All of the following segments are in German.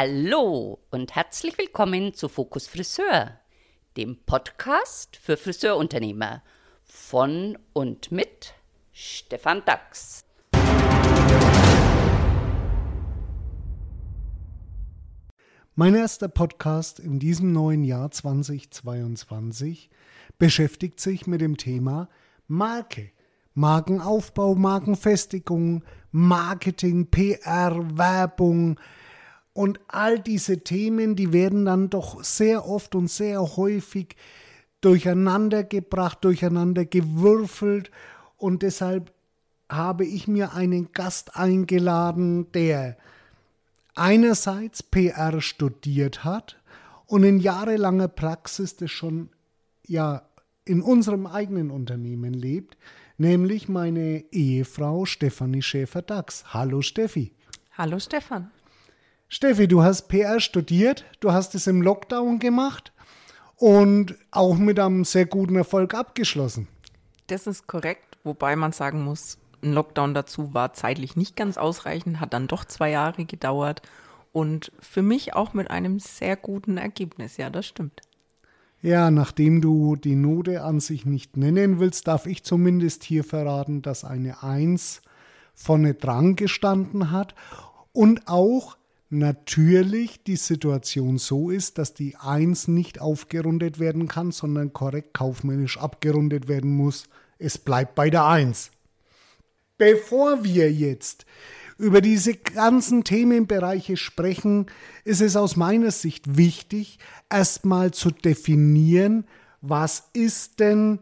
Hallo und herzlich willkommen zu Fokus Friseur, dem Podcast für Friseurunternehmer von und mit Stefan Dax. Mein erster Podcast in diesem neuen Jahr 2022 beschäftigt sich mit dem Thema Marke. Markenaufbau, Markenfestigung, Marketing, PR, Werbung und all diese Themen, die werden dann doch sehr oft und sehr häufig durcheinander gebracht, durcheinander gewürfelt und deshalb habe ich mir einen Gast eingeladen, der einerseits PR studiert hat und in jahrelanger Praxis das schon ja in unserem eigenen Unternehmen lebt, nämlich meine Ehefrau Stefanie Schäfer-Dax. Hallo Steffi. Hallo Stefan. Steffi, du hast PR studiert, du hast es im Lockdown gemacht und auch mit einem sehr guten Erfolg abgeschlossen. Das ist korrekt, wobei man sagen muss, ein Lockdown dazu war zeitlich nicht ganz ausreichend, hat dann doch zwei Jahre gedauert und für mich auch mit einem sehr guten Ergebnis. Ja, das stimmt. Ja, nachdem du die Note an sich nicht nennen willst, darf ich zumindest hier verraten, dass eine 1 vorne dran gestanden hat und auch natürlich die Situation so ist, dass die 1 nicht aufgerundet werden kann, sondern korrekt kaufmännisch abgerundet werden muss. Es bleibt bei der 1. Bevor wir jetzt über diese ganzen Themenbereiche sprechen, ist es aus meiner Sicht wichtig, erstmal zu definieren, was ist denn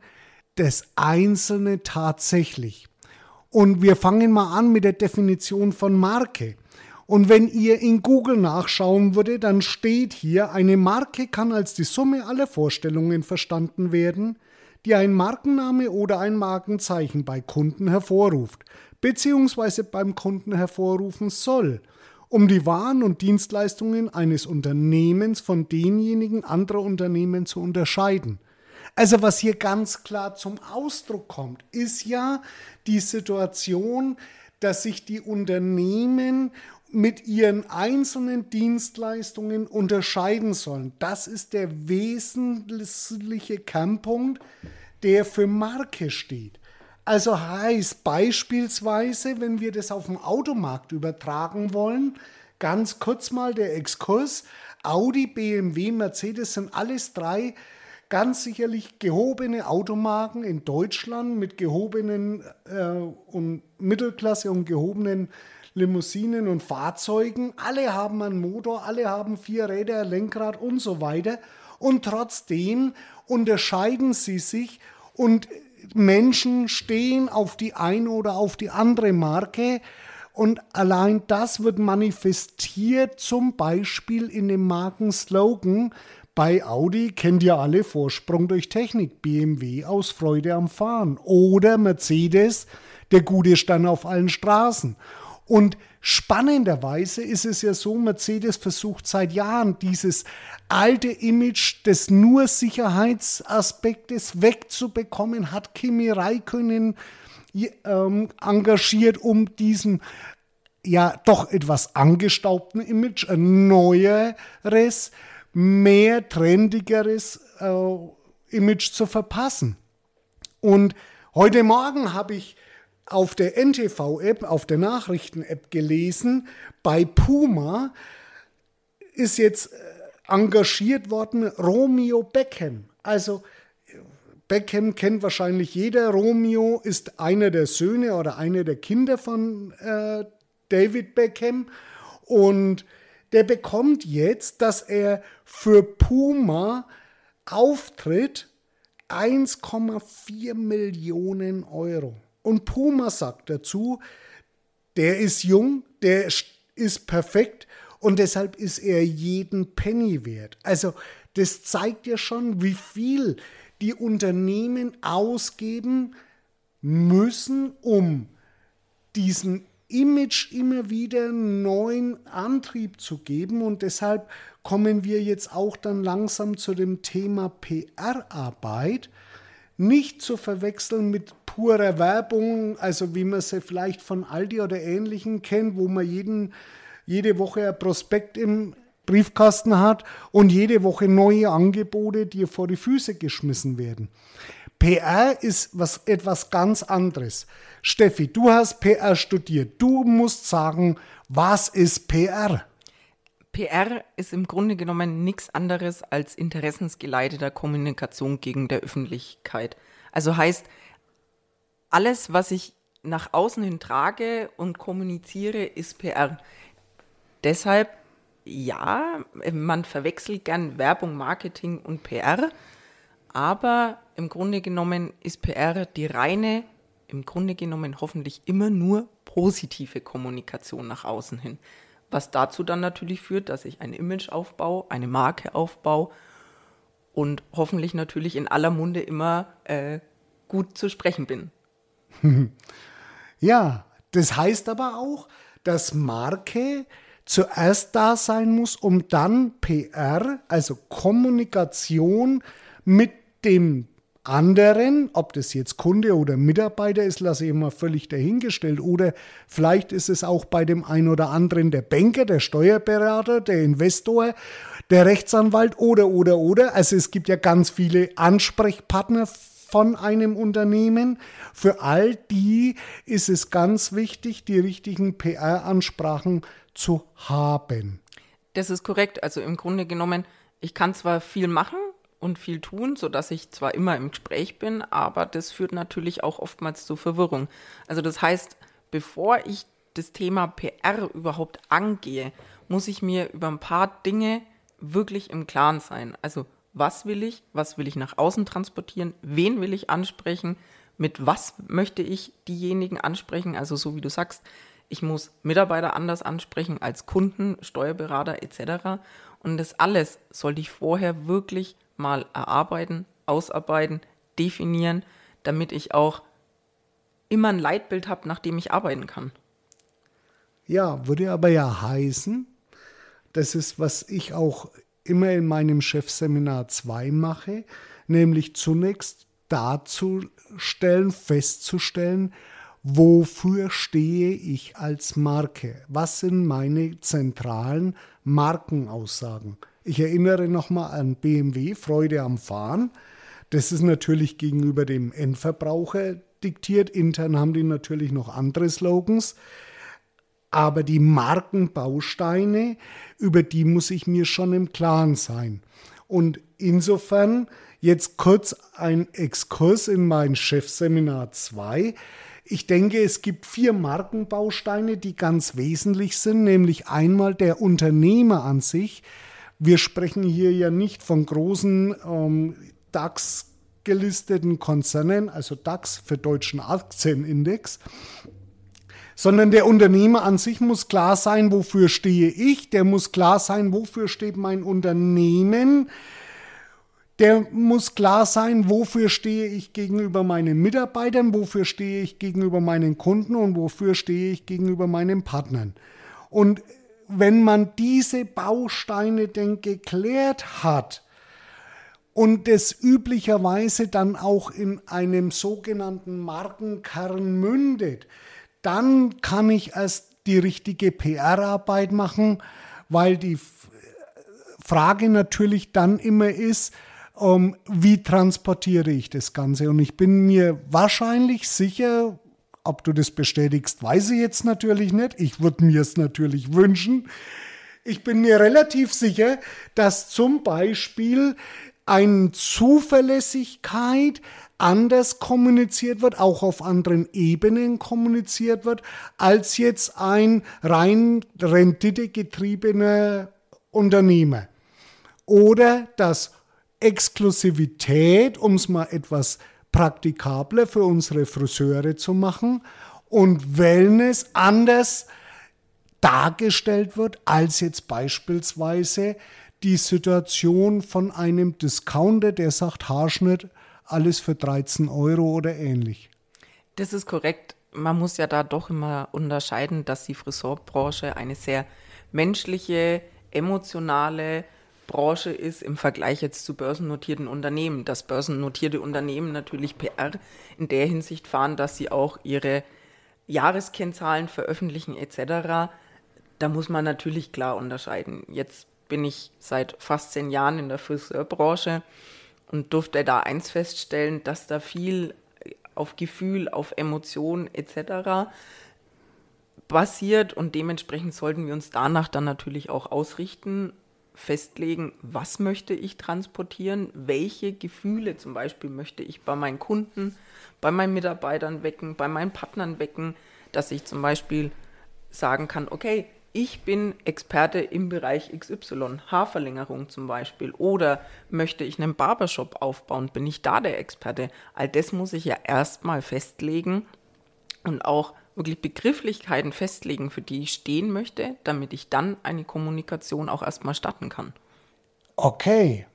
das Einzelne tatsächlich. Und wir fangen mal an mit der Definition von Marke. Und wenn ihr in Google nachschauen würdet, dann steht hier, eine Marke kann als die Summe aller Vorstellungen verstanden werden, die ein Markenname oder ein Markenzeichen bei Kunden hervorruft bzw. beim Kunden hervorrufen soll, um die Waren und Dienstleistungen eines Unternehmens von denjenigen anderer Unternehmen zu unterscheiden. Also was hier ganz klar zum Ausdruck kommt, ist ja die Situation, dass sich die Unternehmen mit ihren einzelnen Dienstleistungen unterscheiden sollen. Das ist der wesentliche Kernpunkt, der für Marke steht. Also heißt beispielsweise, wenn wir das auf dem Automarkt übertragen wollen, ganz kurz mal der Exkurs, Audi, BMW, Mercedes sind alles drei ganz sicherlich gehobene Automarken in Deutschland mit gehobenen äh, und Mittelklasse und gehobenen Limousinen und Fahrzeugen. Alle haben einen Motor, alle haben vier Räder, Lenkrad und so weiter. Und trotzdem unterscheiden sie sich und Menschen stehen auf die eine oder auf die andere Marke. Und allein das wird manifestiert zum Beispiel in dem Markenslogan. Bei Audi kennt ihr alle Vorsprung durch Technik, BMW aus Freude am Fahren oder Mercedes, der gute Stand auf allen Straßen. Und spannenderweise ist es ja so, Mercedes versucht seit Jahren dieses alte Image des nur Sicherheitsaspektes wegzubekommen, hat Kimi Räikkönen ähm, engagiert, um diesem ja doch etwas angestaubten Image ein neueres, mehr trendigeres äh, Image zu verpassen. Und heute Morgen habe ich auf der NTV-App, auf der Nachrichten-App gelesen, bei Puma ist jetzt äh, engagiert worden Romeo Beckham. Also Beckham kennt wahrscheinlich jeder. Romeo ist einer der Söhne oder einer der Kinder von äh, David Beckham. Und der bekommt jetzt, dass er für Puma auftritt, 1,4 Millionen Euro. Und Puma sagt dazu, der ist jung, der ist perfekt und deshalb ist er jeden Penny wert. Also das zeigt ja schon, wie viel die Unternehmen ausgeben müssen, um diesen Image immer wieder neuen Antrieb zu geben. Und deshalb kommen wir jetzt auch dann langsam zu dem Thema PR-Arbeit. Nicht zu verwechseln mit purer Werbung, also wie man sie vielleicht von Aldi oder Ähnlichem kennt, wo man jeden, jede Woche ein Prospekt im Briefkasten hat und jede Woche neue Angebote dir vor die Füße geschmissen werden. PR ist was, etwas ganz anderes. Steffi, du hast PR studiert. Du musst sagen, was ist PR? PR ist im Grunde genommen nichts anderes als interessensgeleiteter Kommunikation gegen der Öffentlichkeit. Also heißt, alles, was ich nach außen hin trage und kommuniziere, ist PR. Deshalb, ja, man verwechselt gern Werbung, Marketing und PR, aber im Grunde genommen ist PR die reine, im Grunde genommen hoffentlich immer nur positive Kommunikation nach außen hin. Was dazu dann natürlich führt, dass ich ein Image aufbaue, eine Marke aufbaue und hoffentlich natürlich in aller Munde immer äh, gut zu sprechen bin. Ja, das heißt aber auch, dass Marke zuerst da sein muss, um dann PR, also Kommunikation mit dem anderen, ob das jetzt Kunde oder Mitarbeiter ist, lasse ich mal völlig dahingestellt. Oder vielleicht ist es auch bei dem einen oder anderen der Banker, der Steuerberater, der Investor, der Rechtsanwalt oder, oder, oder. Also es gibt ja ganz viele Ansprechpartner von einem Unternehmen. Für all die ist es ganz wichtig, die richtigen PR-Ansprachen zu haben. Das ist korrekt. Also im Grunde genommen, ich kann zwar viel machen, und viel tun, sodass ich zwar immer im Gespräch bin, aber das führt natürlich auch oftmals zu Verwirrung. Also das heißt, bevor ich das Thema PR überhaupt angehe, muss ich mir über ein paar Dinge wirklich im Klaren sein. Also was will ich, was will ich nach außen transportieren, wen will ich ansprechen, mit was möchte ich diejenigen ansprechen, also so wie du sagst, ich muss Mitarbeiter anders ansprechen als Kunden, Steuerberater etc. Und das alles sollte ich vorher wirklich mal erarbeiten, ausarbeiten, definieren, damit ich auch immer ein Leitbild habe, nach dem ich arbeiten kann. Ja, würde aber ja heißen, das ist, was ich auch immer in meinem Chefseminar 2 mache, nämlich zunächst darzustellen, festzustellen, wofür stehe ich als Marke? Was sind meine zentralen Markenaussagen? Ich erinnere nochmal an BMW, Freude am Fahren. Das ist natürlich gegenüber dem Endverbraucher diktiert. Intern haben die natürlich noch andere Slogans. Aber die Markenbausteine, über die muss ich mir schon im Klaren sein. Und insofern jetzt kurz ein Exkurs in mein Chefseminar 2. Ich denke, es gibt vier Markenbausteine, die ganz wesentlich sind, nämlich einmal der Unternehmer an sich. Wir sprechen hier ja nicht von großen ähm, DAX gelisteten Konzernen, also DAX für deutschen Aktienindex, sondern der Unternehmer an sich muss klar sein, wofür stehe ich, der muss klar sein, wofür steht mein Unternehmen, der muss klar sein, wofür stehe ich gegenüber meinen Mitarbeitern, wofür stehe ich gegenüber meinen Kunden und wofür stehe ich gegenüber meinen Partnern. Und wenn man diese Bausteine denn geklärt hat und es üblicherweise dann auch in einem sogenannten Markenkern mündet, dann kann ich erst die richtige PR-Arbeit machen, weil die Frage natürlich dann immer ist, ähm, wie transportiere ich das Ganze? Und ich bin mir wahrscheinlich sicher, ob du das bestätigst, weiß ich jetzt natürlich nicht. Ich würde mir es natürlich wünschen. Ich bin mir relativ sicher, dass zum Beispiel eine Zuverlässigkeit anders kommuniziert wird, auch auf anderen Ebenen kommuniziert wird, als jetzt ein rein renditegetriebener Unternehmer. Oder dass Exklusivität, um es mal etwas praktikabler für unsere Friseure zu machen und Wellness anders dargestellt wird als jetzt beispielsweise die Situation von einem Discounter, der sagt Haarschnitt, alles für 13 Euro oder ähnlich. Das ist korrekt. Man muss ja da doch immer unterscheiden, dass die Friseurbranche eine sehr menschliche, emotionale, Branche ist im Vergleich jetzt zu börsennotierten Unternehmen. Dass börsennotierte Unternehmen natürlich PR in der Hinsicht fahren, dass sie auch ihre Jahreskennzahlen veröffentlichen etc. Da muss man natürlich klar unterscheiden. Jetzt bin ich seit fast zehn Jahren in der Friseurbranche und durfte da eins feststellen, dass da viel auf Gefühl, auf Emotion etc. basiert und dementsprechend sollten wir uns danach dann natürlich auch ausrichten, festlegen, was möchte ich transportieren, welche Gefühle zum Beispiel möchte ich bei meinen Kunden, bei meinen Mitarbeitern wecken, bei meinen Partnern wecken, dass ich zum Beispiel sagen kann, okay, ich bin Experte im Bereich XY, Haarverlängerung zum Beispiel, oder möchte ich einen Barbershop aufbauen, bin ich da der Experte? All das muss ich ja erstmal festlegen und auch wirklich Begrifflichkeiten festlegen, für die ich stehen möchte, damit ich dann eine Kommunikation auch erstmal starten kann. Okay,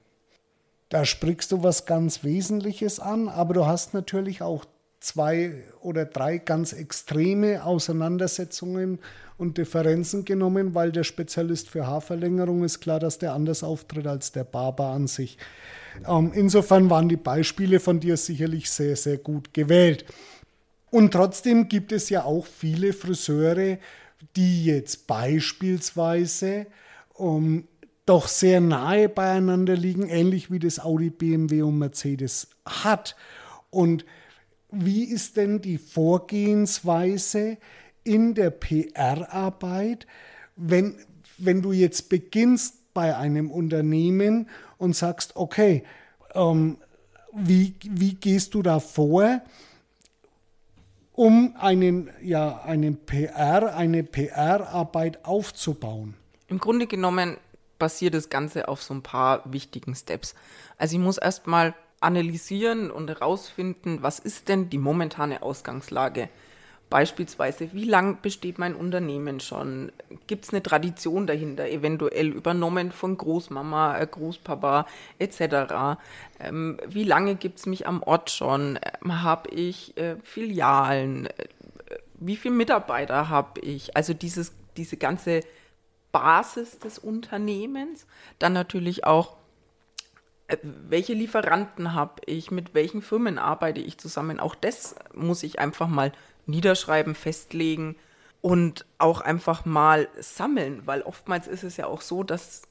da sprichst du was ganz Wesentliches an, aber du hast natürlich auch zwei oder drei ganz extreme Auseinandersetzungen und Differenzen genommen, weil der Spezialist für Haarverlängerung ist klar, dass der anders auftritt als der Barber an sich. Ähm, insofern waren die Beispiele von dir sicherlich sehr, sehr gut gewählt. Und trotzdem gibt es ja auch viele Friseure, die jetzt beispielsweise um, doch sehr nahe beieinander liegen, ähnlich wie das Audi, BMW und Mercedes hat. Und wie ist denn die Vorgehensweise in der PR-Arbeit, wenn, wenn du jetzt beginnst bei einem Unternehmen und sagst, okay, ähm, wie, wie gehst du da vor, um einen, ja, einen PR, eine PR-Arbeit aufzubauen? Im Grunde genommen basiert das Ganze auf so ein paar wichtigen Steps. Also ich muss erstmal analysieren und herausfinden, was ist denn die momentane Ausgangslage. Beispielsweise, wie lang besteht mein Unternehmen schon? Gibt es eine Tradition dahinter, eventuell übernommen von Großmama, äh, Großpapa etc.? Ähm, wie lange gibt es mich am Ort schon? Ähm, habe ich äh, Filialen? Äh, wie viele Mitarbeiter habe ich? Also dieses, diese ganze Basis des Unternehmens. Dann natürlich auch, äh, welche Lieferanten habe ich, mit welchen Firmen arbeite ich zusammen. Auch das muss ich einfach mal niederschreiben, festlegen und auch einfach mal sammeln, weil oftmals ist es ja auch so, dass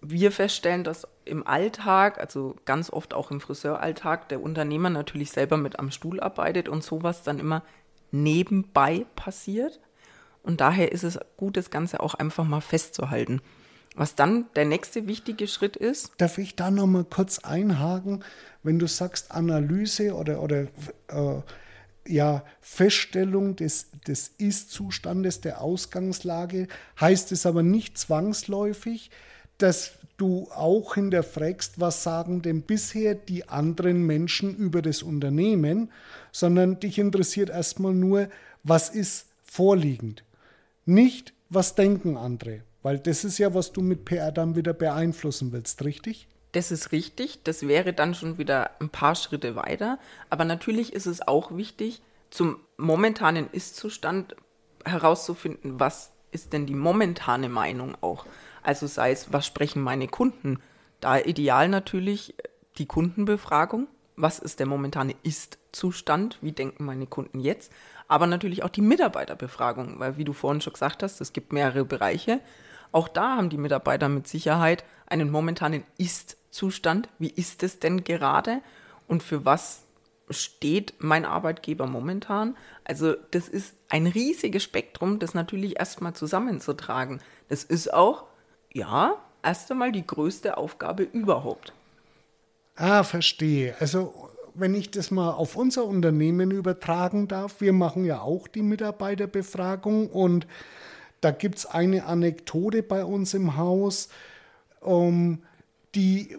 wir feststellen, dass im Alltag, also ganz oft auch im Friseuralltag, der Unternehmer natürlich selber mit am Stuhl arbeitet und sowas dann immer nebenbei passiert. Und daher ist es gut, das Ganze auch einfach mal festzuhalten. Was dann der nächste wichtige Schritt ist. Darf ich da noch mal kurz einhaken, wenn du sagst Analyse oder, oder äh, ja, Feststellung des, des Ist-Zustandes, der Ausgangslage, heißt es aber nicht zwangsläufig, dass du auch hinterfragst, was sagen denn bisher die anderen Menschen über das Unternehmen, sondern dich interessiert erstmal nur, was ist vorliegend. Nicht, was denken andere, weil das ist ja, was du mit PR dann wieder beeinflussen willst, richtig? Das ist richtig, das wäre dann schon wieder ein paar Schritte weiter. Aber natürlich ist es auch wichtig, zum momentanen Ist-Zustand herauszufinden, was ist denn die momentane Meinung auch. Also sei es, was sprechen meine Kunden. Da ideal natürlich die Kundenbefragung. Was ist der momentane Ist-Zustand? Wie denken meine Kunden jetzt? Aber natürlich auch die Mitarbeiterbefragung, weil wie du vorhin schon gesagt hast, es gibt mehrere Bereiche. Auch da haben die Mitarbeiter mit Sicherheit einen momentanen Ist-Zustand. Wie ist es denn gerade? Und für was steht mein Arbeitgeber momentan? Also das ist ein riesiges Spektrum, das natürlich erstmal zusammenzutragen. Das ist auch, ja, erst einmal die größte Aufgabe überhaupt. Ah, verstehe. Also wenn ich das mal auf unser Unternehmen übertragen darf, wir machen ja auch die Mitarbeiterbefragung und da gibt es eine Anekdote bei uns im Haus, um, die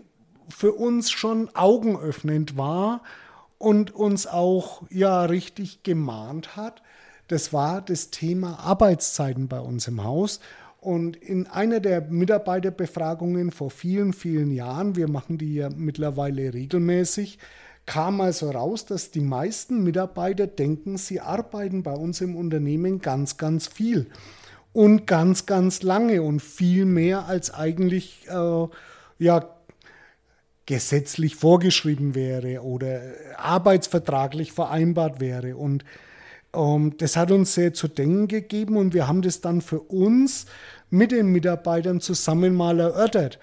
für uns schon augenöffnend war und uns auch ja richtig gemahnt hat. Das war das Thema Arbeitszeiten bei uns im Haus. Und in einer der Mitarbeiterbefragungen vor vielen, vielen Jahren, wir machen die ja mittlerweile regelmäßig, kam also raus, dass die meisten Mitarbeiter denken, sie arbeiten bei uns im Unternehmen ganz, ganz viel und ganz, ganz lange und viel mehr als eigentlich äh, ja gesetzlich vorgeschrieben wäre oder arbeitsvertraglich vereinbart wäre. Und ähm, das hat uns sehr zu denken gegeben und wir haben das dann für uns mit den Mitarbeitern zusammen mal erörtert.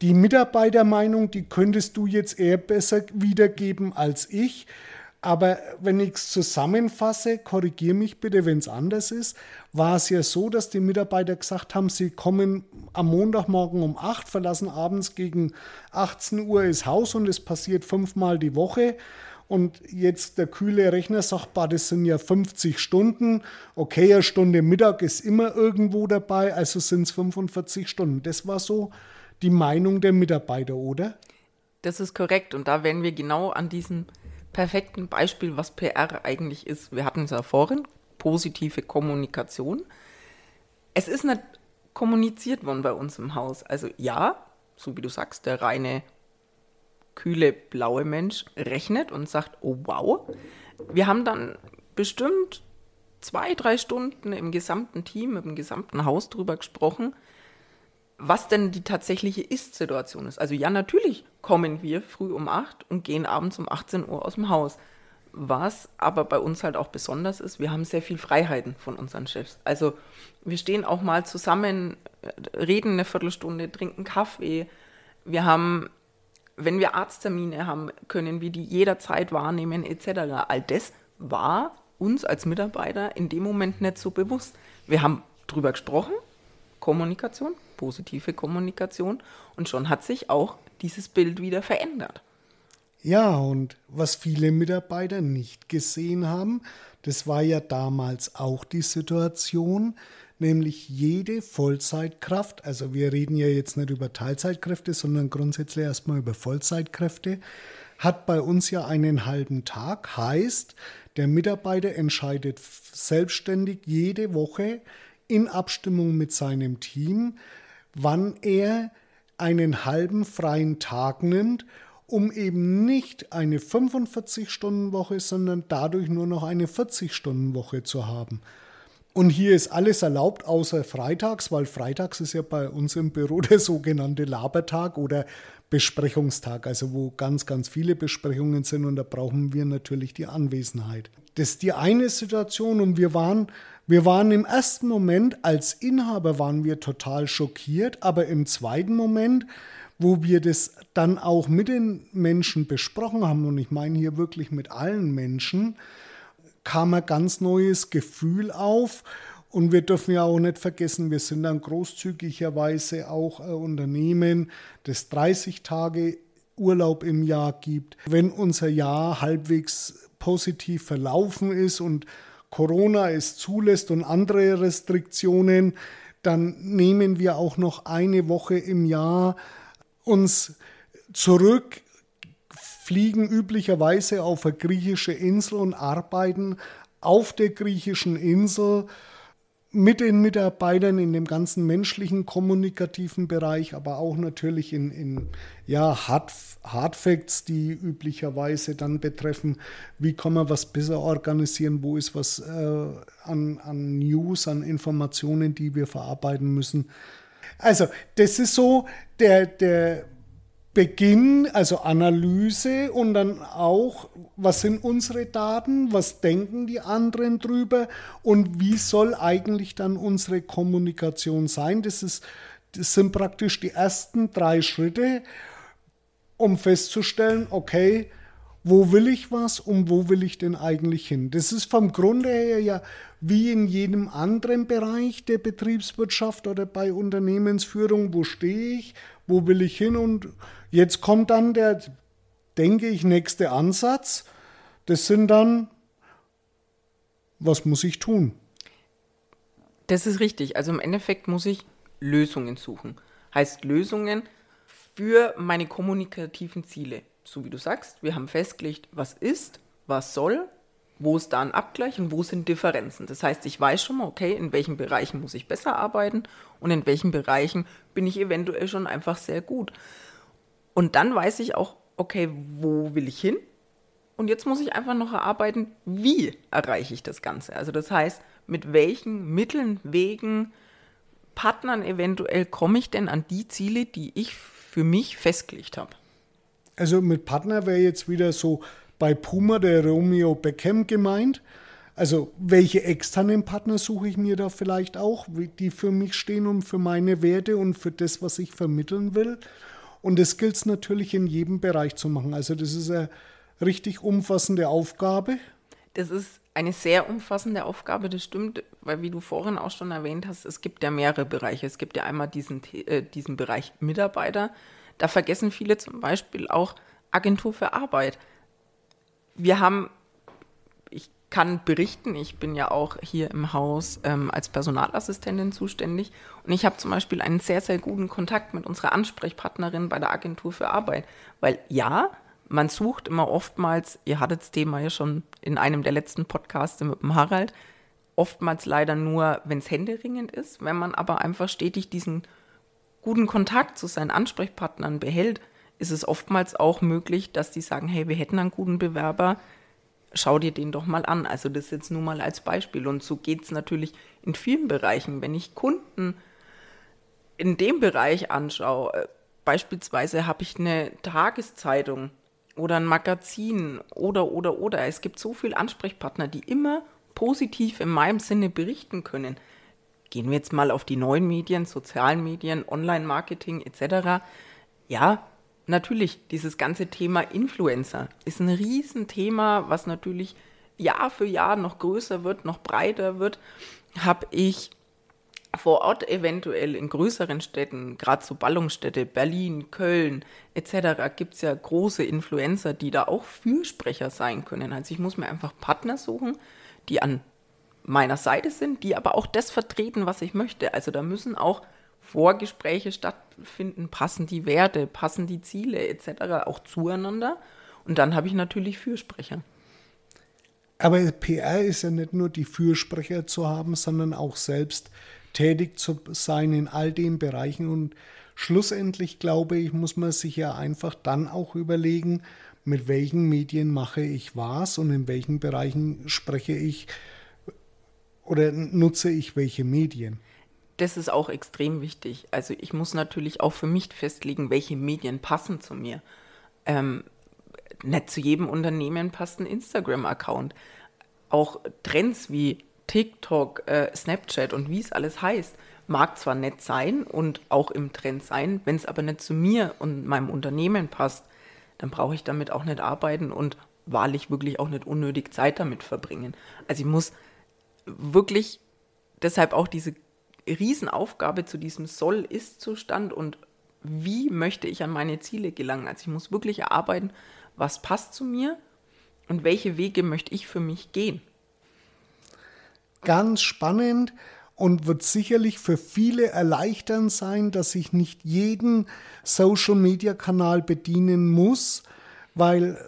Die Mitarbeitermeinung, die könntest du jetzt eher besser wiedergeben als ich. Aber wenn ich es zusammenfasse, korrigiere mich bitte, wenn es anders ist, war es ja so, dass die Mitarbeiter gesagt haben, sie kommen am Montagmorgen um 8, verlassen abends gegen 18 Uhr das Haus und es passiert fünfmal die Woche. Und jetzt der kühle Rechner sagt, das sind ja 50 Stunden. Okay, eine Stunde Mittag ist immer irgendwo dabei, also sind es 45 Stunden. Das war so die Meinung der Mitarbeiter, oder? Das ist korrekt. Und da werden wir genau an diesem perfekten Beispiel, was PR eigentlich ist. Wir hatten es ja vorhin, positive Kommunikation. Es ist nicht kommuniziert worden bei uns im Haus. Also ja, so wie du sagst, der reine, kühle, blaue Mensch rechnet und sagt, oh wow. Wir haben dann bestimmt zwei, drei Stunden im gesamten Team, im gesamten Haus drüber gesprochen, was denn die tatsächliche Ist-Situation ist. Also ja, natürlich kommen wir früh um 8 und gehen abends um 18 Uhr aus dem Haus. Was aber bei uns halt auch besonders ist, wir haben sehr viel Freiheiten von unseren Chefs. Also wir stehen auch mal zusammen, reden eine Viertelstunde, trinken Kaffee. Wir haben, wenn wir Arzttermine haben, können wir die jederzeit wahrnehmen etc. All das war uns als Mitarbeiter in dem Moment nicht so bewusst. Wir haben drüber gesprochen, Kommunikation, positive Kommunikation. Und schon hat sich auch dieses Bild wieder verändert. Ja, und was viele Mitarbeiter nicht gesehen haben, das war ja damals auch die Situation, nämlich jede Vollzeitkraft, also wir reden ja jetzt nicht über Teilzeitkräfte, sondern grundsätzlich erstmal über Vollzeitkräfte, hat bei uns ja einen halben Tag, heißt, der Mitarbeiter entscheidet selbstständig jede Woche in Abstimmung mit seinem Team, wann er einen halben freien Tag nimmt, um eben nicht eine 45-Stunden-Woche, sondern dadurch nur noch eine 40-Stunden-Woche zu haben. Und hier ist alles erlaubt, außer Freitags, weil Freitags ist ja bei uns im Büro der sogenannte Labertag oder Besprechungstag, also wo ganz, ganz viele Besprechungen sind und da brauchen wir natürlich die Anwesenheit. Das ist die eine Situation und wir waren wir waren im ersten Moment als Inhaber waren wir total schockiert, aber im zweiten Moment, wo wir das dann auch mit den Menschen besprochen haben, und ich meine hier wirklich mit allen Menschen, kam ein ganz neues Gefühl auf. Und wir dürfen ja auch nicht vergessen, wir sind dann großzügigerweise auch ein Unternehmen, das 30 Tage Urlaub im Jahr gibt. Wenn unser Jahr halbwegs positiv verlaufen ist und Corona es zulässt und andere Restriktionen, dann nehmen wir auch noch eine Woche im Jahr uns zurück, fliegen üblicherweise auf eine griechische Insel und arbeiten auf der griechischen Insel mit den Mitarbeitern in dem ganzen menschlichen, kommunikativen Bereich, aber auch natürlich in, in ja, Hard, Hard Facts, die üblicherweise dann betreffen, wie kann man was besser organisieren, wo ist was äh, an, an News, an Informationen, die wir verarbeiten müssen. Also, das ist so der, der Beginn, also Analyse und dann auch, was sind unsere Daten, was denken die anderen drüber und wie soll eigentlich dann unsere Kommunikation sein. Das, ist, das sind praktisch die ersten drei Schritte, um festzustellen, okay, wo will ich was und wo will ich denn eigentlich hin? Das ist vom Grunde her ja wie in jedem anderen Bereich der Betriebswirtschaft oder bei Unternehmensführung, wo stehe ich, wo will ich hin und Jetzt kommt dann der, denke ich, nächste Ansatz. Das sind dann, was muss ich tun? Das ist richtig. Also im Endeffekt muss ich Lösungen suchen. Heißt Lösungen für meine kommunikativen Ziele. So wie du sagst, wir haben festgelegt, was ist, was soll, wo ist da ein Abgleich und wo sind Differenzen. Das heißt, ich weiß schon mal, okay, in welchen Bereichen muss ich besser arbeiten und in welchen Bereichen bin ich eventuell schon einfach sehr gut. Und dann weiß ich auch, okay, wo will ich hin? Und jetzt muss ich einfach noch erarbeiten, wie erreiche ich das Ganze. Also das heißt, mit welchen Mitteln, Wegen, Partnern eventuell komme ich denn an die Ziele, die ich für mich festgelegt habe. Also mit Partner wäre jetzt wieder so bei Puma der Romeo Beckham gemeint. Also welche externen Partner suche ich mir da vielleicht auch, die für mich stehen und für meine Werte und für das, was ich vermitteln will. Und das gilt es natürlich in jedem Bereich zu machen. Also das ist eine richtig umfassende Aufgabe. Das ist eine sehr umfassende Aufgabe, das stimmt, weil wie du vorhin auch schon erwähnt hast, es gibt ja mehrere Bereiche. Es gibt ja einmal diesen, äh, diesen Bereich Mitarbeiter. Da vergessen viele zum Beispiel auch Agentur für Arbeit. Wir haben kann berichten. Ich bin ja auch hier im Haus ähm, als Personalassistentin zuständig und ich habe zum Beispiel einen sehr, sehr guten Kontakt mit unserer Ansprechpartnerin bei der Agentur für Arbeit. Weil ja, man sucht immer oftmals, ihr hattet das Thema ja schon in einem der letzten Podcasts mit dem Harald, oftmals leider nur, wenn es händeringend ist. Wenn man aber einfach stetig diesen guten Kontakt zu seinen Ansprechpartnern behält, ist es oftmals auch möglich, dass die sagen, hey, wir hätten einen guten Bewerber, schau dir den doch mal an. Also das jetzt nur mal als Beispiel. Und so geht es natürlich in vielen Bereichen. Wenn ich Kunden in dem Bereich anschaue, äh, beispielsweise habe ich eine Tageszeitung oder ein Magazin oder, oder, oder. Es gibt so viele Ansprechpartner, die immer positiv in meinem Sinne berichten können. Gehen wir jetzt mal auf die neuen Medien, sozialen Medien, Online-Marketing etc. Ja, natürlich, dieses ganze Thema Influencer ist ein Riesenthema, was natürlich Jahr für Jahr noch größer wird, noch breiter wird. Habe ich vor Ort eventuell in größeren Städten, gerade so Ballungsstädte, Berlin, Köln etc., gibt es ja große Influencer, die da auch Fürsprecher sein können. Also ich muss mir einfach Partner suchen, die an meiner Seite sind, die aber auch das vertreten, was ich möchte. Also da müssen auch Vorgespräche stattfinden, passen die Werte, passen die Ziele etc. auch zueinander. Und dann habe ich natürlich Fürsprecher. Aber PR ist ja nicht nur die Fürsprecher zu haben, sondern auch selbst tätig zu sein in all den Bereichen. Und schlussendlich, glaube ich, muss man sich ja einfach dann auch überlegen, mit welchen Medien mache ich was und in welchen Bereichen spreche ich oder nutze ich welche Medien das ist auch extrem wichtig. Also ich muss natürlich auch für mich festlegen, welche Medien passen zu mir. Ähm, nicht zu jedem Unternehmen passt ein Instagram-Account. Auch Trends wie TikTok, äh, Snapchat und wie es alles heißt, mag zwar nett sein und auch im Trend sein, wenn es aber nicht zu mir und meinem Unternehmen passt, dann brauche ich damit auch nicht arbeiten und wahrlich wirklich auch nicht unnötig Zeit damit verbringen. Also ich muss wirklich deshalb auch diese Riesenaufgabe zu diesem Soll-Ist-Zustand und wie möchte ich an meine Ziele gelangen. Also ich muss wirklich erarbeiten, was passt zu mir und welche Wege möchte ich für mich gehen. Ganz spannend und wird sicherlich für viele erleichternd sein, dass ich nicht jeden Social-Media-Kanal bedienen muss, weil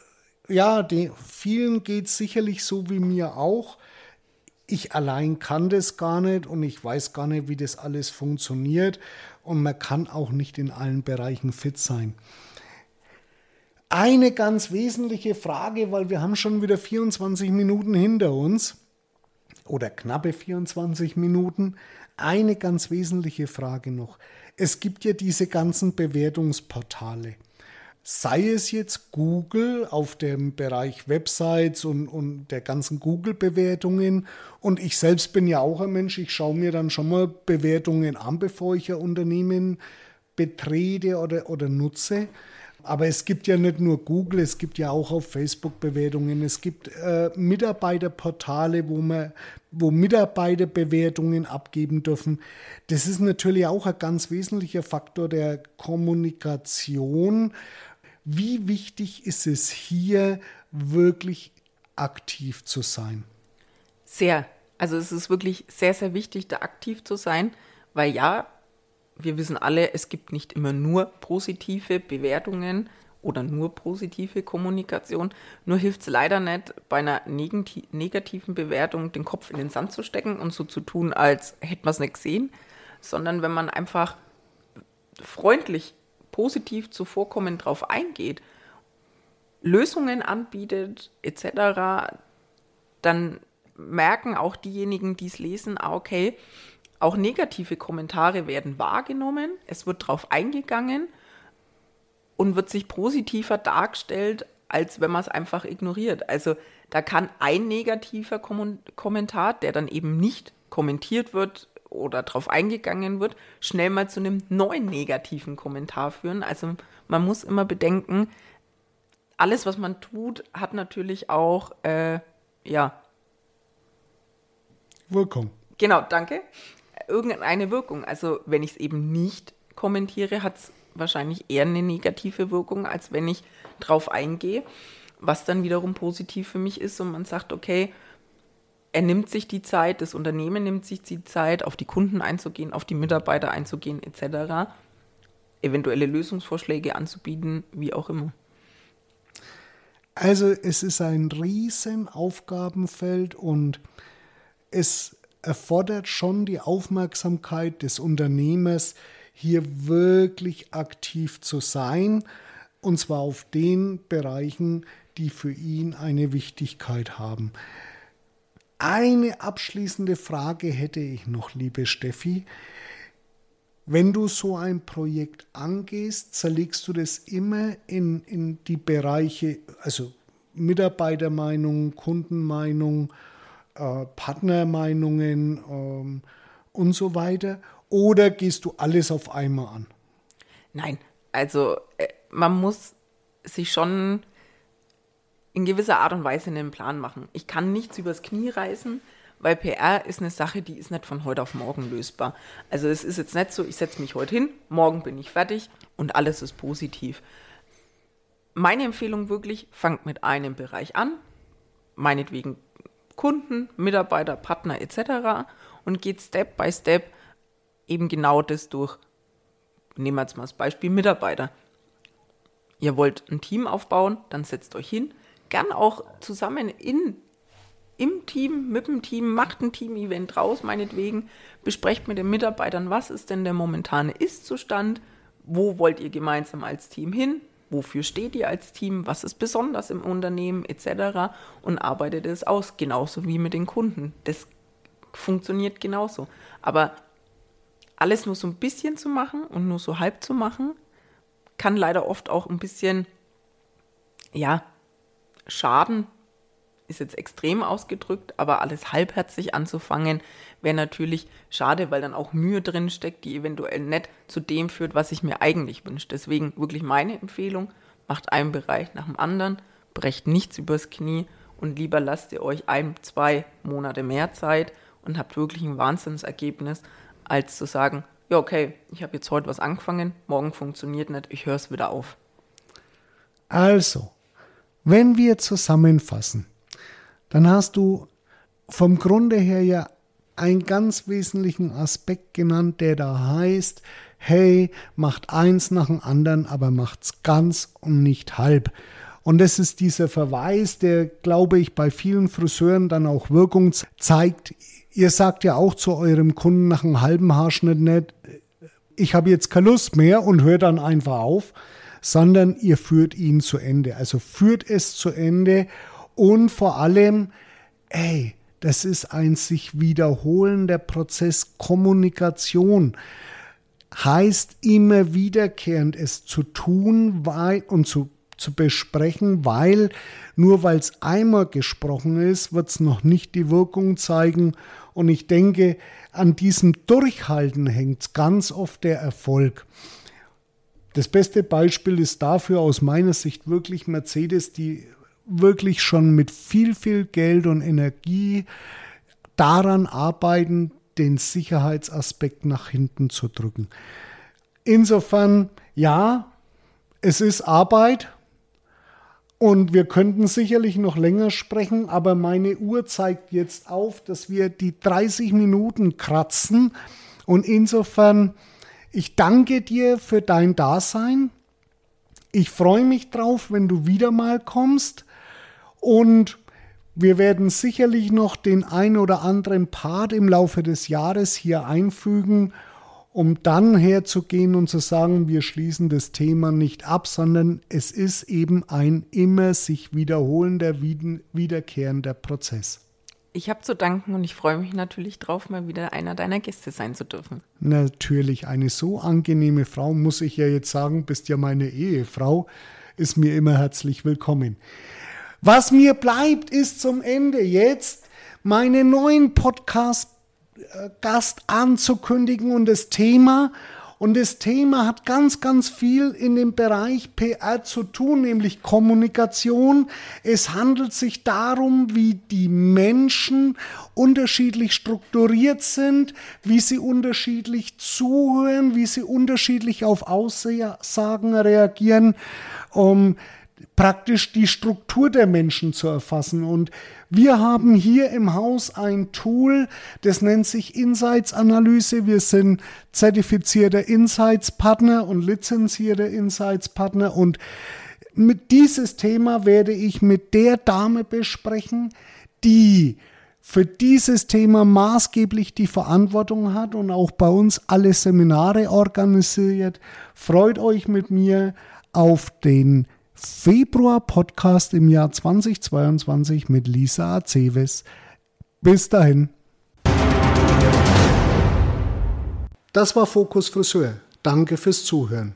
ja, die, vielen geht es sicherlich so wie mir auch ich allein kann das gar nicht und ich weiß gar nicht, wie das alles funktioniert und man kann auch nicht in allen Bereichen fit sein. Eine ganz wesentliche Frage, weil wir haben schon wieder 24 Minuten hinter uns oder knappe 24 Minuten. Eine ganz wesentliche Frage noch. Es gibt ja diese ganzen Bewertungsportale sei es jetzt Google auf dem Bereich Websites und, und der ganzen Google-Bewertungen. Und ich selbst bin ja auch ein Mensch, ich schaue mir dann schon mal Bewertungen an, bevor ich ein Unternehmen betrete oder, oder nutze. Aber es gibt ja nicht nur Google, es gibt ja auch auf Facebook Bewertungen, es gibt äh, Mitarbeiterportale, wo man, wo Mitarbeiter Bewertungen abgeben dürfen. Das ist natürlich auch ein ganz wesentlicher Faktor der Kommunikation wie wichtig ist es hier wirklich aktiv zu sein? Sehr. Also es ist wirklich sehr, sehr wichtig, da aktiv zu sein, weil ja, wir wissen alle, es gibt nicht immer nur positive Bewertungen oder nur positive Kommunikation. Nur hilft es leider nicht, bei einer negativen Bewertung den Kopf in den Sand zu stecken und so zu tun, als hätte man es nicht gesehen, sondern wenn man einfach freundlich positiv zuvorkommend drauf eingeht, Lösungen anbietet etc., dann merken auch diejenigen, die es lesen, ah, okay, auch negative Kommentare werden wahrgenommen, es wird darauf eingegangen und wird sich positiver dargestellt, als wenn man es einfach ignoriert. Also da kann ein negativer Kommentar, der dann eben nicht kommentiert wird oder drauf eingegangen wird, schnell mal zu einem neuen negativen Kommentar führen. Also man muss immer bedenken, alles, was man tut, hat natürlich auch, äh, ja. Wirkung. Genau, danke. Irgendeine Wirkung. Also wenn ich es eben nicht kommentiere, hat es wahrscheinlich eher eine negative Wirkung, als wenn ich drauf eingehe, was dann wiederum positiv für mich ist und man sagt, okay, er nimmt sich die Zeit, das Unternehmen nimmt sich die Zeit, auf die Kunden einzugehen, auf die Mitarbeiter einzugehen, etc., eventuelle Lösungsvorschläge anzubieten, wie auch immer. Also es ist ein riesen Aufgabenfeld und es erfordert schon die Aufmerksamkeit des Unternehmers, hier wirklich aktiv zu sein, und zwar auf den Bereichen, die für ihn eine Wichtigkeit haben. Eine abschließende Frage hätte ich noch, liebe Steffi. Wenn du so ein Projekt angehst, zerlegst du das immer in, in die Bereiche, also Mitarbeitermeinung, Kundenmeinung, äh, Partnermeinungen ähm, und so weiter? Oder gehst du alles auf einmal an? Nein, also äh, man muss sich schon in gewisser Art und Weise einen Plan machen. Ich kann nichts übers Knie reißen, weil PR ist eine Sache, die ist nicht von heute auf morgen lösbar. Also es ist jetzt nicht so, ich setze mich heute hin, morgen bin ich fertig und alles ist positiv. Meine Empfehlung wirklich, fangt mit einem Bereich an, meinetwegen Kunden, Mitarbeiter, Partner etc. und geht Step by Step eben genau das durch. Nehmen wir jetzt mal das Beispiel Mitarbeiter. Ihr wollt ein Team aufbauen, dann setzt euch hin, gern auch zusammen in, im Team, mit dem Team, macht ein Team-Event raus, meinetwegen, besprecht mit den Mitarbeitern, was ist denn der momentane Ist-Zustand, wo wollt ihr gemeinsam als Team hin, wofür steht ihr als Team, was ist besonders im Unternehmen etc. und arbeitet es aus, genauso wie mit den Kunden. Das funktioniert genauso. Aber alles nur so ein bisschen zu machen und nur so halb zu machen, kann leider oft auch ein bisschen, ja, schaden, ist jetzt extrem ausgedrückt, aber alles halbherzig anzufangen, wäre natürlich schade, weil dann auch Mühe drin steckt, die eventuell nicht zu dem führt, was ich mir eigentlich wünsche. Deswegen wirklich meine Empfehlung, macht einen Bereich nach dem anderen, brecht nichts übers Knie und lieber lasst ihr euch ein, zwei Monate mehr Zeit und habt wirklich ein Wahnsinnsergebnis, als zu sagen, ja okay, ich habe jetzt heute was angefangen, morgen funktioniert nicht, ich höre es wieder auf. Also, wenn wir zusammenfassen, dann hast du vom Grunde her ja einen ganz wesentlichen Aspekt genannt, der da heißt, hey, macht eins nach dem anderen, aber macht's ganz und nicht halb. Und das ist dieser Verweis, der, glaube ich, bei vielen Friseuren dann auch Wirkung zeigt. Ihr sagt ja auch zu eurem Kunden nach einem halben Haarschnitt nicht, ich habe jetzt keine Lust mehr und hört dann einfach auf, sondern ihr führt ihn zu Ende. Also führt es zu Ende und vor allem, ey, das ist ein sich wiederholender Prozess. Kommunikation heißt immer wiederkehrend es zu tun und zu, zu besprechen, weil nur weil es einmal gesprochen ist, wird es noch nicht die Wirkung zeigen. Und ich denke, an diesem Durchhalten hängt ganz oft der Erfolg. Das beste Beispiel ist dafür aus meiner Sicht wirklich Mercedes, die wirklich schon mit viel, viel Geld und Energie daran arbeiten, den Sicherheitsaspekt nach hinten zu drücken. Insofern, ja, es ist Arbeit und wir könnten sicherlich noch länger sprechen, aber meine Uhr zeigt jetzt auf, dass wir die 30 Minuten kratzen und insofern ich danke dir für dein Dasein. Ich freue mich drauf, wenn du wieder mal kommst. Und wir werden sicherlich noch den ein oder anderen Part im Laufe des Jahres hier einfügen, um dann herzugehen und zu sagen, wir schließen das Thema nicht ab, sondern es ist eben ein immer sich wiederholender, wiederkehrender Prozess. Ich habe zu danken und ich freue mich natürlich drauf, mal wieder einer deiner Gäste sein zu dürfen. Natürlich, eine so angenehme Frau, muss ich ja jetzt sagen, bist ja meine Ehefrau. ist mir immer herzlich willkommen. Was mir bleibt, ist zum Ende jetzt meinen neuen Podcast-Gast äh, anzukündigen und das Thema und das Thema hat ganz, ganz viel in dem Bereich PR zu tun, nämlich Kommunikation. Es handelt sich darum, wie die Menschen unterschiedlich strukturiert sind, wie sie unterschiedlich zuhören, wie sie unterschiedlich auf Aussagen reagieren. Um, praktisch die Struktur der Menschen zu erfassen. Und wir haben hier im Haus ein Tool, das nennt sich Insights Analyse. Wir sind zertifizierter Insights Partner und lizenzierter Insights Partner. Und mit dieses Thema werde ich mit der Dame besprechen, die für dieses Thema maßgeblich die Verantwortung hat und auch bei uns alle Seminare organisiert. Freut euch mit mir auf den Februar-Podcast im Jahr 2022 mit Lisa Aceves. Bis dahin. Das war Fokus Friseur. Danke fürs Zuhören.